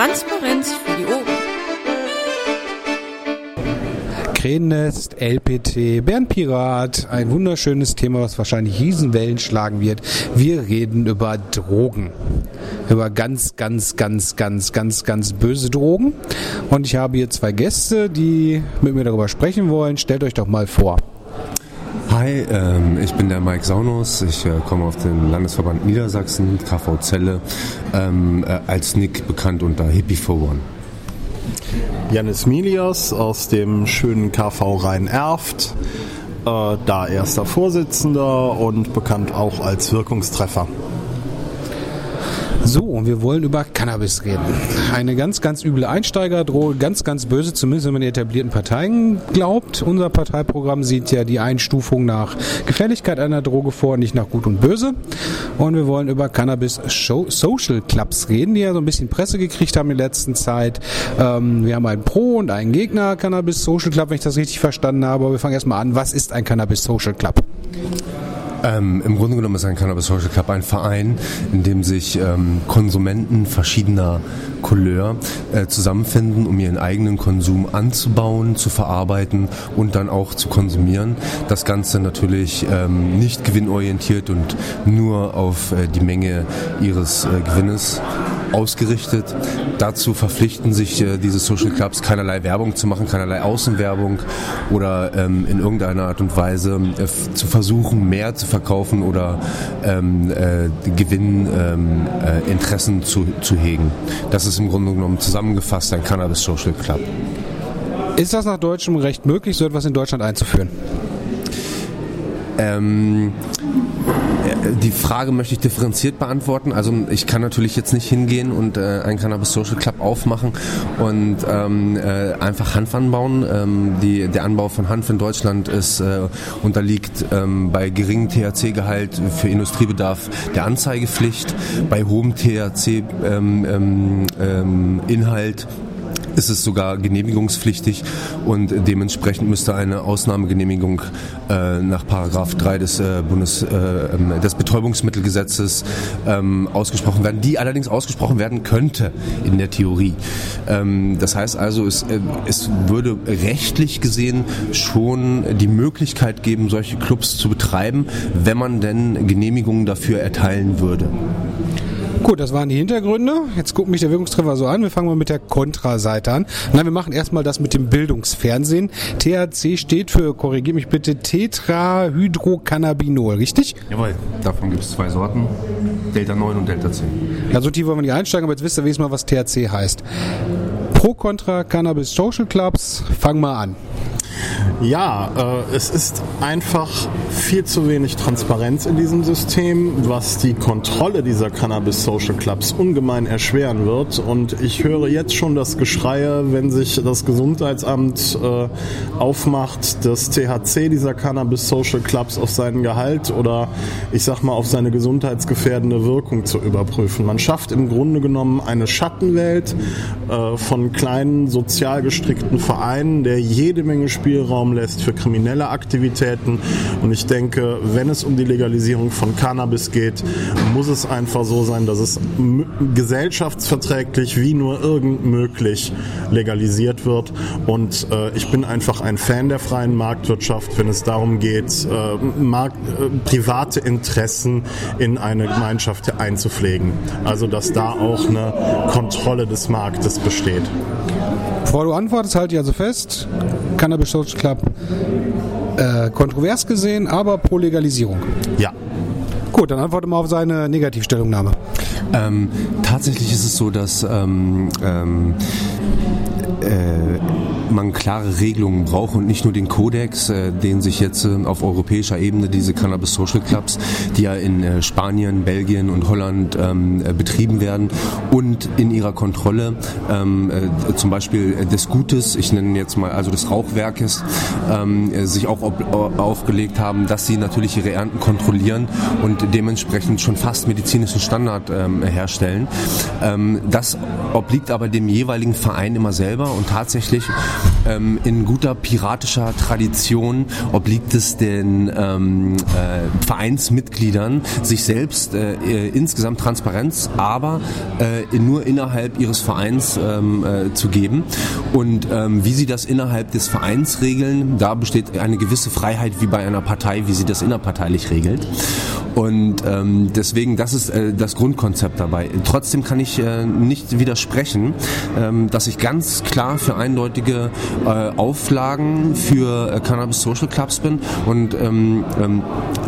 Transparenz für die Ohren. Krähennest, LPT, Bärenpirat, ein wunderschönes Thema, was wahrscheinlich Riesenwellen schlagen wird. Wir reden über Drogen. Über ganz, ganz, ganz, ganz, ganz, ganz böse Drogen. Und ich habe hier zwei Gäste, die mit mir darüber sprechen wollen. Stellt euch doch mal vor. Hi, ähm, ich bin der Mike Saunus. Ich äh, komme auf den Landesverband Niedersachsen, KV Zelle, ähm, äh, als Nick bekannt unter Hippie for One. Janis Milias aus dem schönen KV Rhein-Erft, äh, da erster Vorsitzender und bekannt auch als Wirkungstreffer. So, und wir wollen über Cannabis reden. Eine ganz, ganz üble Einsteigerdroge, ganz, ganz böse, zumindest wenn man die etablierten Parteien glaubt. Unser Parteiprogramm sieht ja die Einstufung nach Gefährlichkeit einer Droge vor, nicht nach Gut und Böse. Und wir wollen über Cannabis Social Clubs reden, die ja so ein bisschen Presse gekriegt haben in der letzten Zeit. Ähm, wir haben einen Pro- und einen Gegner Cannabis Social Club, wenn ich das richtig verstanden habe. Aber wir fangen erstmal an. Was ist ein Cannabis Social Club? Ähm, Im Grunde genommen ist ein Cannabis Social Club ein Verein, in dem sich ähm, Konsumenten verschiedener Couleur äh, zusammenfinden, um ihren eigenen Konsum anzubauen, zu verarbeiten und dann auch zu konsumieren. Das Ganze natürlich ähm, nicht gewinnorientiert und nur auf äh, die Menge ihres äh, Gewinnes ausgerichtet. Dazu verpflichten sich äh, diese Social Clubs keinerlei Werbung zu machen, keinerlei Außenwerbung oder ähm, in irgendeiner Art und Weise äh, zu versuchen, mehr zu verkaufen oder ähm, äh, Gewinninteressen ähm, äh, zu, zu hegen. Das ist im Grunde genommen zusammengefasst ein Cannabis Social Club. Ist das nach deutschem Recht möglich, so etwas in Deutschland einzuführen? Ähm, die Frage möchte ich differenziert beantworten. Also ich kann natürlich jetzt nicht hingehen und äh, einen Cannabis Social Club aufmachen und ähm, äh, einfach Hanf anbauen. Ähm, die, der Anbau von Hanf in Deutschland ist äh, unterliegt ähm, bei geringem THC-Gehalt für Industriebedarf der Anzeigepflicht. Bei hohem THC-Inhalt ähm, ähm, ist es sogar genehmigungspflichtig und dementsprechend müsste eine Ausnahmegenehmigung äh, nach Paragraph 3 des, äh, Bundes, äh, ähm, des Betäubungsmittelgesetzes ähm, ausgesprochen werden, die allerdings ausgesprochen werden könnte in der Theorie. Ähm, das heißt also, es, äh, es würde rechtlich gesehen schon die Möglichkeit geben, solche Clubs zu betreiben, wenn man denn Genehmigungen dafür erteilen würde. Gut, das waren die Hintergründe. Jetzt guckt mich der Wirkungstreffer so an. Wir fangen mal mit der Kontraseite an. Nein, wir machen erstmal das mit dem Bildungsfernsehen. THC steht für, korrigier mich bitte, Tetrahydrocannabinol, richtig? Jawohl, davon gibt es zwei Sorten. Delta 9 und Delta 10. Ja, so tief wollen wir nicht einsteigen, aber jetzt wisst ihr wenigstens mal, was THC heißt. Pro Contra Cannabis Social Clubs, fang mal an. Ja, äh, es ist einfach viel zu wenig Transparenz in diesem System, was die Kontrolle dieser Cannabis Social Clubs ungemein erschweren wird. Und ich höre jetzt schon das Geschreie, wenn sich das Gesundheitsamt äh, aufmacht, das THC dieser Cannabis Social Clubs auf seinen Gehalt oder ich sag mal auf seine gesundheitsgefährdende Wirkung zu überprüfen. Man schafft im Grunde genommen eine Schattenwelt äh, von kleinen sozial gestrickten Vereinen, der jede Menge Spielraum lässt für kriminelle Aktivitäten. Und ich denke, wenn es um die Legalisierung von Cannabis geht, muss es einfach so sein, dass es gesellschaftsverträglich wie nur irgend möglich legalisiert wird. Und äh, ich bin einfach ein Fan der freien Marktwirtschaft, wenn es darum geht, äh, Markt, äh, private Interessen in eine Gemeinschaft einzupflegen. Also dass da auch eine Kontrolle des Marktes besteht. Bevor du antwortest, halte ich also fest, Cannabis Social Club äh, kontrovers gesehen, aber pro Legalisierung. Ja. Gut, dann antworte mal auf seine Negativstellungnahme. Ähm, tatsächlich ist es so, dass ähm, ähm, äh, man klare Regelungen braucht und nicht nur den Kodex, äh, den sich jetzt äh, auf europäischer Ebene diese Cannabis Social Clubs, die ja in äh, Spanien, Belgien und Holland ähm, äh, betrieben werden und in ihrer Kontrolle ähm, äh, zum Beispiel des Gutes, ich nenne jetzt mal also des Rauchwerkes, ähm, sich auch auf, aufgelegt haben, dass sie natürlich ihre Ernten kontrollieren und dementsprechend schon fast medizinischen Standard herstellen. Das obliegt aber dem jeweiligen Verein immer selber und tatsächlich ähm, in guter piratischer Tradition obliegt es den ähm, äh, Vereinsmitgliedern, sich selbst äh, äh, insgesamt Transparenz, aber äh, nur innerhalb ihres Vereins ähm, äh, zu geben. Und ähm, wie sie das innerhalb des Vereins regeln, da besteht eine gewisse Freiheit wie bei einer Partei, wie sie das innerparteilich regelt. Und ähm, deswegen, das ist äh, das Grundkonzept dabei. Trotzdem kann ich äh, nicht widersprechen, ähm, dass ich ganz klar für eindeutige äh, Auflagen für äh, Cannabis Social Clubs bin und ähm, ähm,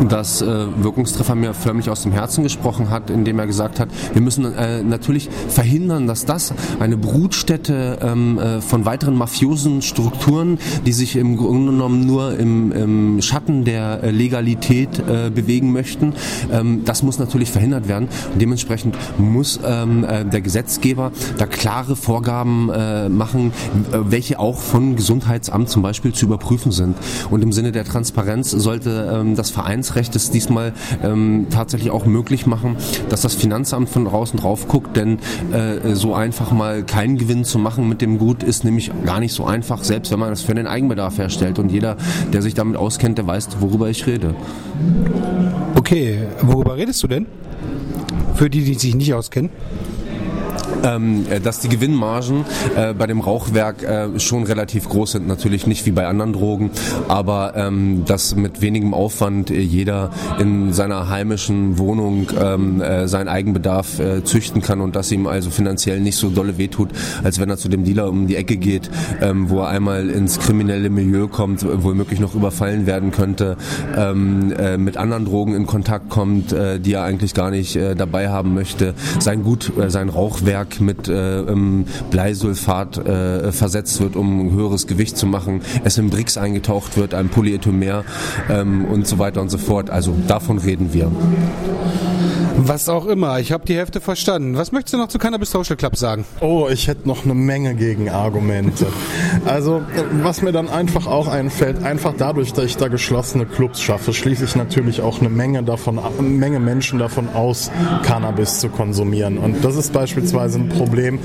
dass äh, Wirkungstreffer mir förmlich aus dem Herzen gesprochen hat, indem er gesagt hat, wir müssen äh, natürlich verhindern, dass das eine Brutstätte ähm, äh, von weiteren mafiosen Strukturen, die sich im Grunde genommen nur im, im Schatten der äh, Legalität bewegen möchten, ähm, das muss natürlich verhindert werden. Und dementsprechend muss ähm, äh, der Gesetzgeber da klare Vorgaben machen, welche auch von Gesundheitsamt zum Beispiel zu überprüfen sind. Und im Sinne der Transparenz sollte ähm, das Vereinsrecht es diesmal ähm, tatsächlich auch möglich machen, dass das Finanzamt von draußen drauf guckt, denn äh, so einfach mal keinen Gewinn zu machen mit dem Gut ist nämlich gar nicht so einfach, selbst wenn man das für den Eigenbedarf herstellt. Und jeder, der sich damit auskennt, der weiß, worüber ich rede. Okay, worüber redest du denn? Für die, die sich nicht auskennen ähm, äh, dass die Gewinnmargen äh, bei dem Rauchwerk äh, schon relativ groß sind. Natürlich nicht wie bei anderen Drogen, aber ähm, dass mit wenigem Aufwand äh, jeder in seiner heimischen Wohnung ähm, äh, seinen Eigenbedarf äh, züchten kann und dass ihm also finanziell nicht so dolle wehtut, als wenn er zu dem Dealer um die Ecke geht, ähm, wo er einmal ins kriminelle Milieu kommt, womöglich noch überfallen werden könnte, ähm, äh, mit anderen Drogen in Kontakt kommt, äh, die er eigentlich gar nicht dabei haben möchte, sein Gut, sein Rauchwerk mit äh, Bleisulfat äh, versetzt wird, um ein höheres Gewicht zu machen, es in Brix eingetaucht wird, ein Polyethymer ähm, und so weiter und so fort. Also davon reden wir. Was auch immer, ich habe die Hälfte verstanden. Was möchtest du noch zu Cannabis Social Club sagen? Oh, ich hätte noch eine Menge Gegenargumente. Also, was mir dann einfach auch einfällt, einfach dadurch, dass ich da geschlossene Clubs schaffe, schließe ich natürlich auch eine Menge davon, eine Menge Menschen davon aus, Cannabis zu konsumieren. Und das ist beispielsweise Problem,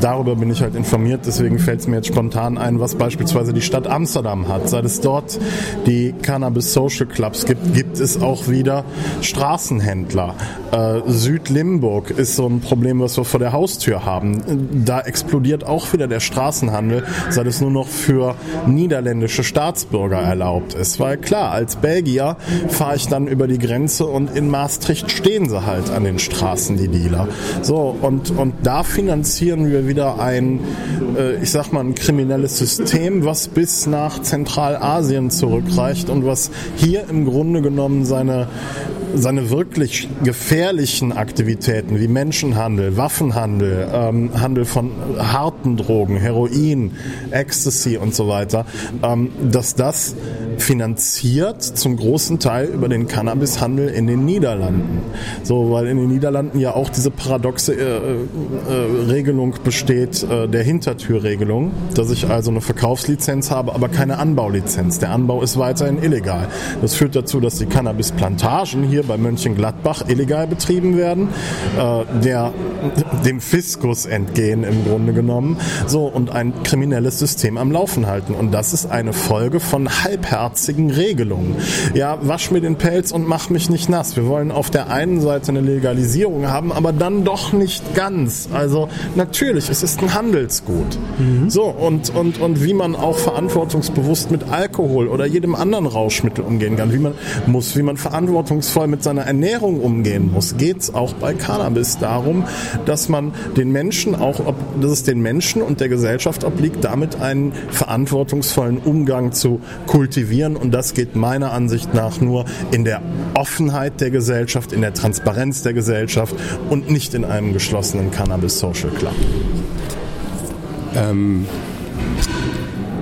darüber bin ich halt informiert, deswegen fällt es mir jetzt spontan ein, was beispielsweise die Stadt Amsterdam hat. Seit es dort die Cannabis Social Clubs gibt, gibt es auch wieder Straßenhändler. Äh, Südlimburg ist so ein Problem, was wir vor der Haustür haben. Da explodiert auch wieder der Straßenhandel, seit es nur noch für niederländische Staatsbürger erlaubt ist. Weil klar, als Belgier fahre ich dann über die Grenze und in Maastricht stehen sie halt an den Straßen, die Dealer. So, und, und da finanzieren wir wieder ein, äh, ich sag mal, ein kriminelles System, was bis nach Zentralasien zurückreicht und was hier im Grunde genommen seine seine wirklich gefährlichen Aktivitäten wie Menschenhandel, Waffenhandel, ähm, Handel von harten Drogen, Heroin, Ecstasy und so weiter, ähm, dass das finanziert zum großen Teil über den Cannabishandel in den Niederlanden. So, weil in den Niederlanden ja auch diese paradoxe äh, äh, Regelung besteht, äh, der Hintertürregelung, dass ich also eine Verkaufslizenz habe, aber keine Anbaulizenz. Der Anbau ist weiterhin illegal. Das führt dazu, dass die Cannabisplantagen hier bei Mönchengladbach illegal betrieben werden, äh, der dem Fiskus entgehen im Grunde genommen, so und ein kriminelles System am Laufen halten. Und das ist eine Folge von halbherzigen Regelungen. Ja, wasch mir den Pelz und mach mich nicht nass. Wir wollen auf der einen Seite eine Legalisierung haben, aber dann doch nicht ganz. Also natürlich, es ist ein Handelsgut. Mhm. So und und und wie man auch verantwortungsbewusst mit Alkohol oder jedem anderen Rauschmittel umgehen kann, wie man muss, wie man verantwortungsvoll mit seiner Ernährung umgehen muss, geht es auch bei Cannabis darum, dass man den Menschen auch, dass es den Menschen und der Gesellschaft obliegt, damit einen verantwortungsvollen Umgang zu kultivieren. Und das geht meiner Ansicht nach nur in der Offenheit der Gesellschaft, in der Transparenz der Gesellschaft und nicht in einem geschlossenen Cannabis Social Club. Ähm,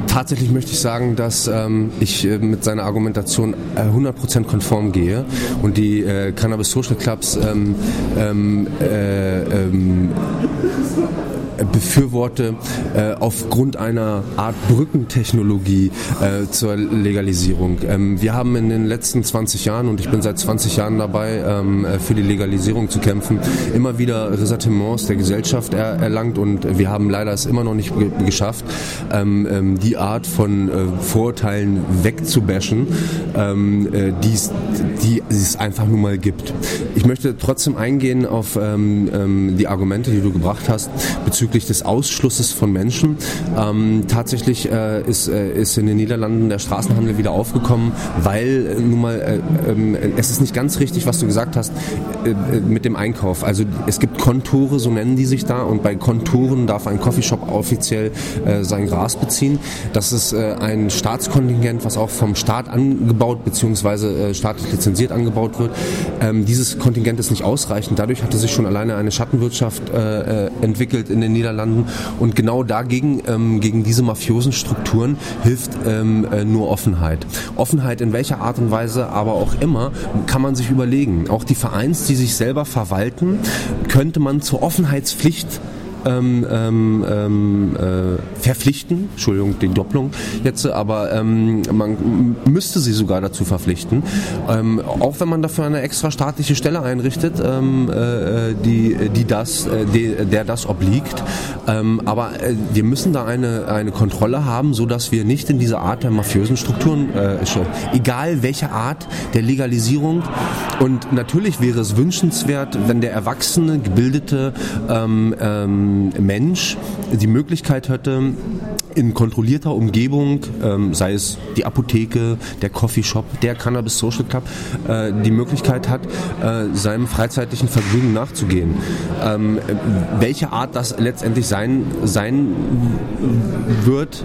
tatsächlich möchte ich sagen, dass ähm, ich äh, mit seiner Argumentation äh, 100% konform gehe und die äh, Cannabis Social Clubs ähm, ähm, äh, ähm, befürworte äh, aufgrund einer Art Brückentechnologie äh, zur Legalisierung. Ähm, wir haben in den letzten 20 Jahren, und ich bin seit 20 Jahren dabei, ähm, äh, für die Legalisierung zu kämpfen, immer wieder Ressentiments der Gesellschaft er erlangt und wir haben leider es immer noch nicht geschafft, ähm, die Art von Vorurteilen wegzubashen, ähm, äh, die es einfach nur mal gibt. Ich möchte trotzdem eingehen auf die Argumente, die du gebracht hast bezüglich des Ausschlusses von Menschen. Ähm, tatsächlich äh, ist, äh, ist in den Niederlanden der Straßenhandel wieder aufgekommen, weil äh, nun mal äh, ähm, es ist nicht ganz richtig, was du gesagt hast äh, mit dem Einkauf. Also es gibt Kontore, so nennen die sich da, und bei Konturen darf ein Coffeeshop offiziell sein Gras beziehen. Das ist ein Staatskontingent, was auch vom Staat angebaut bzw. staatlich lizenziert angebaut wird. Ähm, dieses Kontingent ist nicht ausreichend. Dadurch hatte sich schon alleine eine Schattenwirtschaft entwickelt in den Niederlanden und genau dagegen, ähm, gegen diese mafiosen Strukturen hilft ähm, äh, nur Offenheit. Offenheit in welcher Art und Weise aber auch immer kann man sich überlegen. Auch die Vereins, die sich selber verwalten, könnte man zur Offenheitspflicht ähm, ähm, ähm, äh, verpflichten, Entschuldigung, die Doppelung jetzt, aber ähm, man müsste sie sogar dazu verpflichten, ähm, auch wenn man dafür eine extra staatliche Stelle einrichtet, ähm, äh, die, die das, äh, die, der das obliegt. Ähm, aber äh, wir müssen da eine, eine Kontrolle haben, so wir nicht in diese Art der mafiösen Strukturen, äh, egal welche Art der Legalisierung. Und natürlich wäre es wünschenswert, wenn der erwachsene, gebildete ähm, ähm, Mensch die Möglichkeit hätte, in kontrollierter Umgebung, ähm, sei es die Apotheke, der Coffeeshop, der Cannabis Social Club, äh, die Möglichkeit hat, äh, seinem freizeitlichen Vergnügen nachzugehen. Ähm, welche Art das letztendlich sein, sein wird,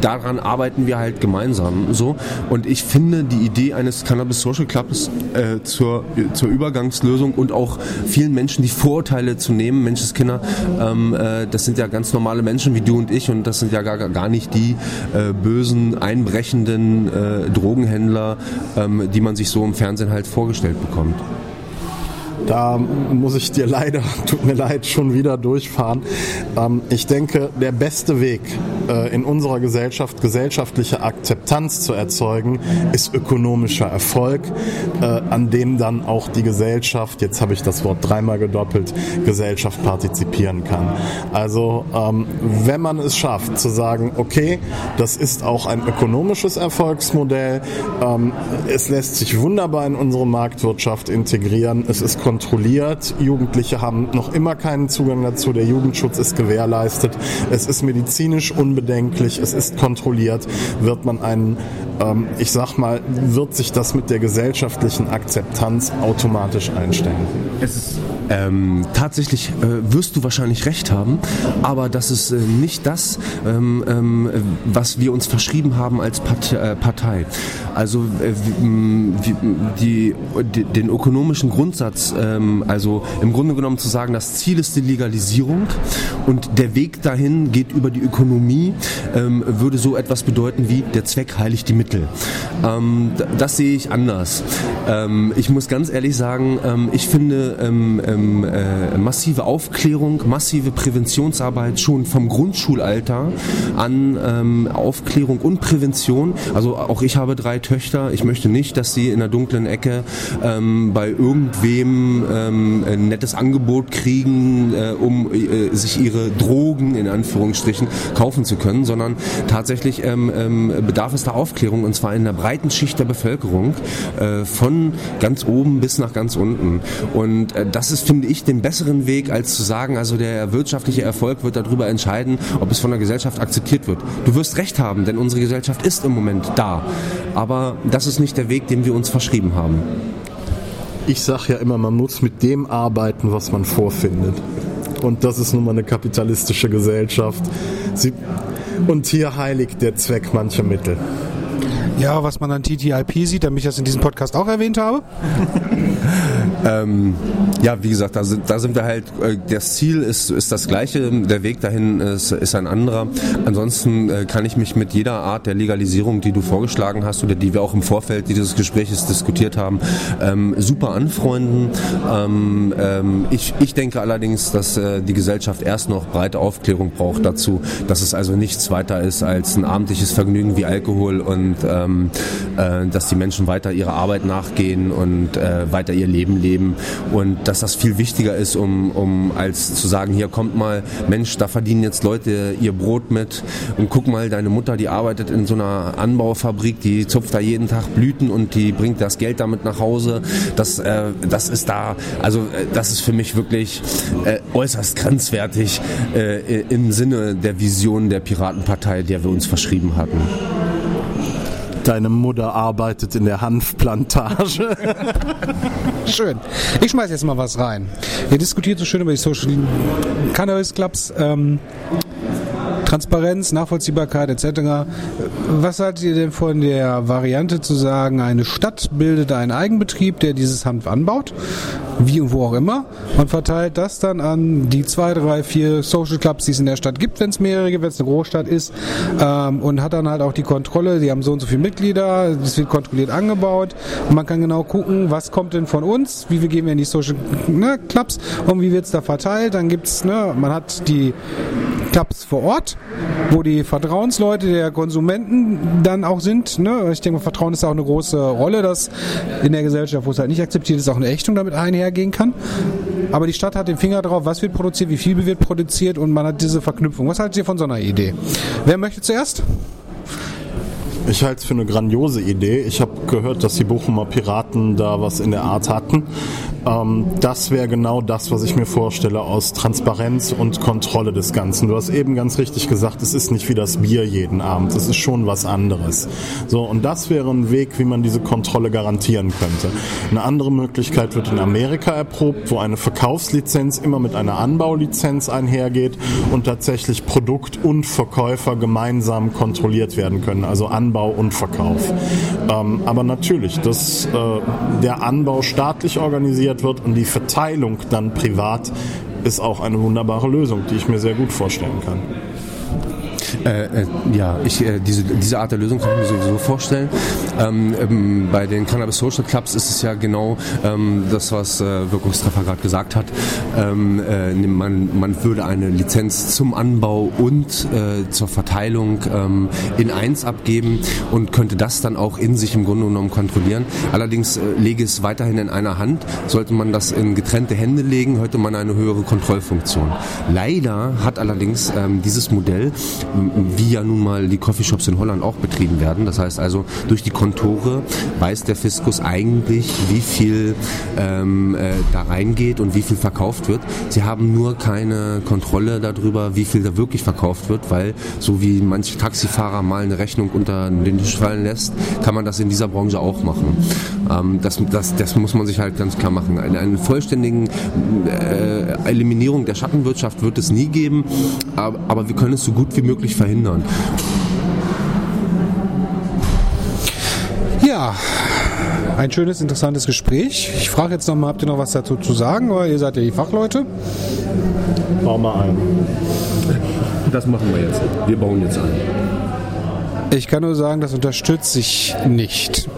daran arbeiten wir halt gemeinsam so. Und ich finde die Idee eines Cannabis Social Clubs äh, zur, zur Übergangslösung und auch vielen Menschen die Vorurteile zu nehmen, Menschenskinder, ähm, äh, das sind ja ganz normale Menschen wie du und ich und das sind ja gar, gar nicht die äh, bösen, einbrechenden äh, Drogenhändler, ähm, die man sich so im Fernsehen halt vorgestellt bekommt. Da muss ich dir leider, tut mir leid, schon wieder durchfahren. Ähm, ich denke, der beste Weg äh, in unserer Gesellschaft, gesellschaftliche Akzeptanz zu erzeugen, ist ökonomischer Erfolg, äh, an dem dann auch die Gesellschaft, jetzt habe ich das Wort dreimal gedoppelt, Gesellschaft partizipieren kann. Also ähm, wenn man es schafft zu sagen, okay, das ist auch ein ökonomisches Erfolgsmodell, ähm, es lässt sich wunderbar in unsere Marktwirtschaft integrieren, es ist kontrolliert. Jugendliche haben noch immer keinen Zugang dazu. Der Jugendschutz ist gewährleistet. Es ist medizinisch unbedenklich. Es ist kontrolliert. Wird man einen, ähm, ich sag mal, wird sich das mit der gesellschaftlichen Akzeptanz automatisch einstellen? Es ist ähm, tatsächlich äh, wirst du wahrscheinlich recht haben, aber das ist äh, nicht das, ähm, ähm, was wir uns verschrieben haben als Part äh, Partei. Also äh, die, die, den ökonomischen Grundsatz ähm, also im Grunde genommen zu sagen, das Ziel ist die Legalisierung und der Weg dahin geht über die Ökonomie, ähm, würde so etwas bedeuten wie der Zweck heiligt die Mittel. Ähm, das sehe ich anders. Ähm, ich muss ganz ehrlich sagen, ähm, ich finde ähm, äh, massive Aufklärung, massive Präventionsarbeit schon vom Grundschulalter an Aufklärung und Prävention. Also auch ich habe drei Töchter. Ich möchte nicht, dass sie in der dunklen Ecke bei irgendwem ähm, ein nettes Angebot kriegen, äh, um äh, sich ihre Drogen in Anführungsstrichen kaufen zu können, sondern tatsächlich ähm, ähm, bedarf es da Aufklärung und zwar in der breiten Schicht der Bevölkerung, äh, von ganz oben bis nach ganz unten. Und äh, das ist, finde ich, den besseren Weg, als zu sagen, also der wirtschaftliche Erfolg wird darüber entscheiden, ob es von der Gesellschaft akzeptiert wird. Du wirst recht haben, denn unsere Gesellschaft ist im Moment da. Aber das ist nicht der Weg, den wir uns verschrieben haben ich sage ja immer, man muss mit dem arbeiten, was man vorfindet. Und das ist nun mal eine kapitalistische Gesellschaft. Sie, und hier heiligt der Zweck mancher Mittel. Ja, was man an TTIP sieht, damit ich das in diesem Podcast auch erwähnt habe. ähm, ja, wie gesagt, da sind, da sind wir halt, äh, das Ziel ist, ist das gleiche, der Weg dahin ist, ist ein anderer. Ansonsten äh, kann ich mich mit jeder Art der Legalisierung, die du vorgeschlagen hast oder die wir auch im Vorfeld dieses Gesprächs diskutiert haben, ähm, super anfreunden. Ähm, ähm, ich, ich denke allerdings, dass äh, die Gesellschaft erst noch breite Aufklärung braucht dazu, dass es also nichts weiter ist als ein abendliches Vergnügen wie Alkohol und ähm, äh, dass die Menschen weiter ihrer Arbeit nachgehen und äh, weiter ihr Leben leben und dass das viel wichtiger ist, um, um als zu sagen, hier kommt mal, Mensch, da verdienen jetzt Leute ihr Brot mit und guck mal, deine Mutter, die arbeitet in so einer Anbaufabrik, die zupft da jeden Tag Blüten und die bringt das Geld damit nach Hause. Das, äh, das ist da, also äh, das ist für mich wirklich äh, äußerst grenzwertig äh, im Sinne der Vision der Piratenpartei, der wir uns verschrieben hatten. Deine Mutter arbeitet in der Hanfplantage. schön. Ich schmeiß jetzt mal was rein. Ihr diskutiert so schön über die Social Cannabis Clubs. Ähm, Transparenz, Nachvollziehbarkeit etc. Was haltet ihr denn von der Variante zu sagen, eine Stadt bildet einen Eigenbetrieb, der dieses Hanf anbaut, wie und wo auch immer, und verteilt das dann an die zwei, drei, vier Social Clubs, die es in der Stadt gibt, wenn es mehrere gibt, wenn es eine Großstadt ist, ähm, und hat dann halt auch die Kontrolle, die haben so und so viele Mitglieder, das wird kontrolliert angebaut und man kann genau gucken, was kommt denn von uns, wie wir gehen wir in die Social ne, Clubs und wie wird es da verteilt, dann gibt's, ne, man hat die Clubs vor Ort, wo die Vertrauensleute der Konsumenten dann auch sind. Ne? Ich denke, Vertrauen ist auch eine große Rolle, dass in der Gesellschaft, wo es halt nicht akzeptiert ist, auch eine Ächtung damit einhergehen kann. Aber die Stadt hat den Finger drauf, was wird produziert, wie viel wird produziert und man hat diese Verknüpfung. Was haltet ihr von so einer Idee? Wer möchte zuerst? Ich halte es für eine grandiose Idee. Ich habe gehört, dass die Bochumer Piraten da was in der Art hatten. Ähm, das wäre genau das, was ich mir vorstelle aus Transparenz und Kontrolle des Ganzen. Du hast eben ganz richtig gesagt, es ist nicht wie das Bier jeden Abend, es ist schon was anderes. So, und das wäre ein Weg, wie man diese Kontrolle garantieren könnte. Eine andere Möglichkeit wird in Amerika erprobt, wo eine Verkaufslizenz immer mit einer Anbaulizenz einhergeht und tatsächlich Produkt und Verkäufer gemeinsam kontrolliert werden können, also Anbau und Verkauf. Ähm, aber natürlich, dass äh, der Anbau staatlich organisiert organisiert wird und die Verteilung dann privat ist auch eine wunderbare Lösung, die ich mir sehr gut vorstellen kann. Äh, äh, ja, ich, äh, diese, diese Art der Lösung kann ich mir sowieso vorstellen. Ähm, ähm, bei den Cannabis Social Clubs ist es ja genau ähm, das, was äh, Wirkungstreffer gerade gesagt hat. Ähm, äh, man, man würde eine Lizenz zum Anbau und zur Verteilung ähm, in eins abgeben und könnte das dann auch in sich im Grunde genommen kontrollieren. Allerdings lege es weiterhin in einer Hand. Sollte man das in getrennte Hände legen, hätte man eine höhere Kontrollfunktion. Leider hat allerdings ähm, dieses Modell wie ja nun mal die Coffeeshops in Holland auch betrieben werden. Das heißt also, durch die Kontore weiß der Fiskus eigentlich, wie viel ähm, äh, da reingeht und wie viel verkauft wird. Sie haben nur keine Kontrolle darüber, wie viel da wirklich verkauft wird, weil so wie manche Taxifahrer mal eine Rechnung unter den Tisch fallen lässt, kann man das in dieser Branche auch machen. Ähm, das, das, das muss man sich halt ganz klar machen. Eine, eine vollständigen äh, Eliminierung der Schattenwirtschaft wird es nie geben, aber, aber wir können es so gut wie möglich verhindern. Ja, ein schönes, interessantes Gespräch. Ich frage jetzt nochmal, habt ihr noch was dazu zu sagen? Oder ihr seid ja die Fachleute. Bau mal ein. Das machen wir jetzt. Wir bauen jetzt ein. Ich kann nur sagen, das unterstütze ich nicht.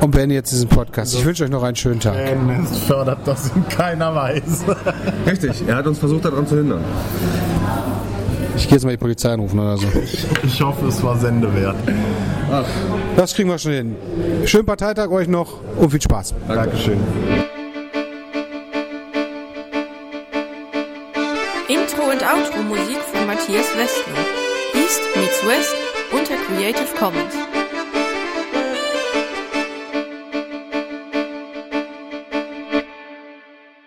Und beende jetzt diesen Podcast. Ich wünsche euch noch einen schönen Tag. Ernest fördert das in keiner Weise. Richtig, er hat uns versucht daran zu hindern. Ich gehe jetzt mal die Polizei anrufen oder so. Ich hoffe, es war Sendewert. Ach. Das kriegen wir schon hin. Schönen Parteitag euch noch und viel Spaß. Dankeschön. Intro und Outro Musik von Matthias Westner. East meets West unter Creative Commons.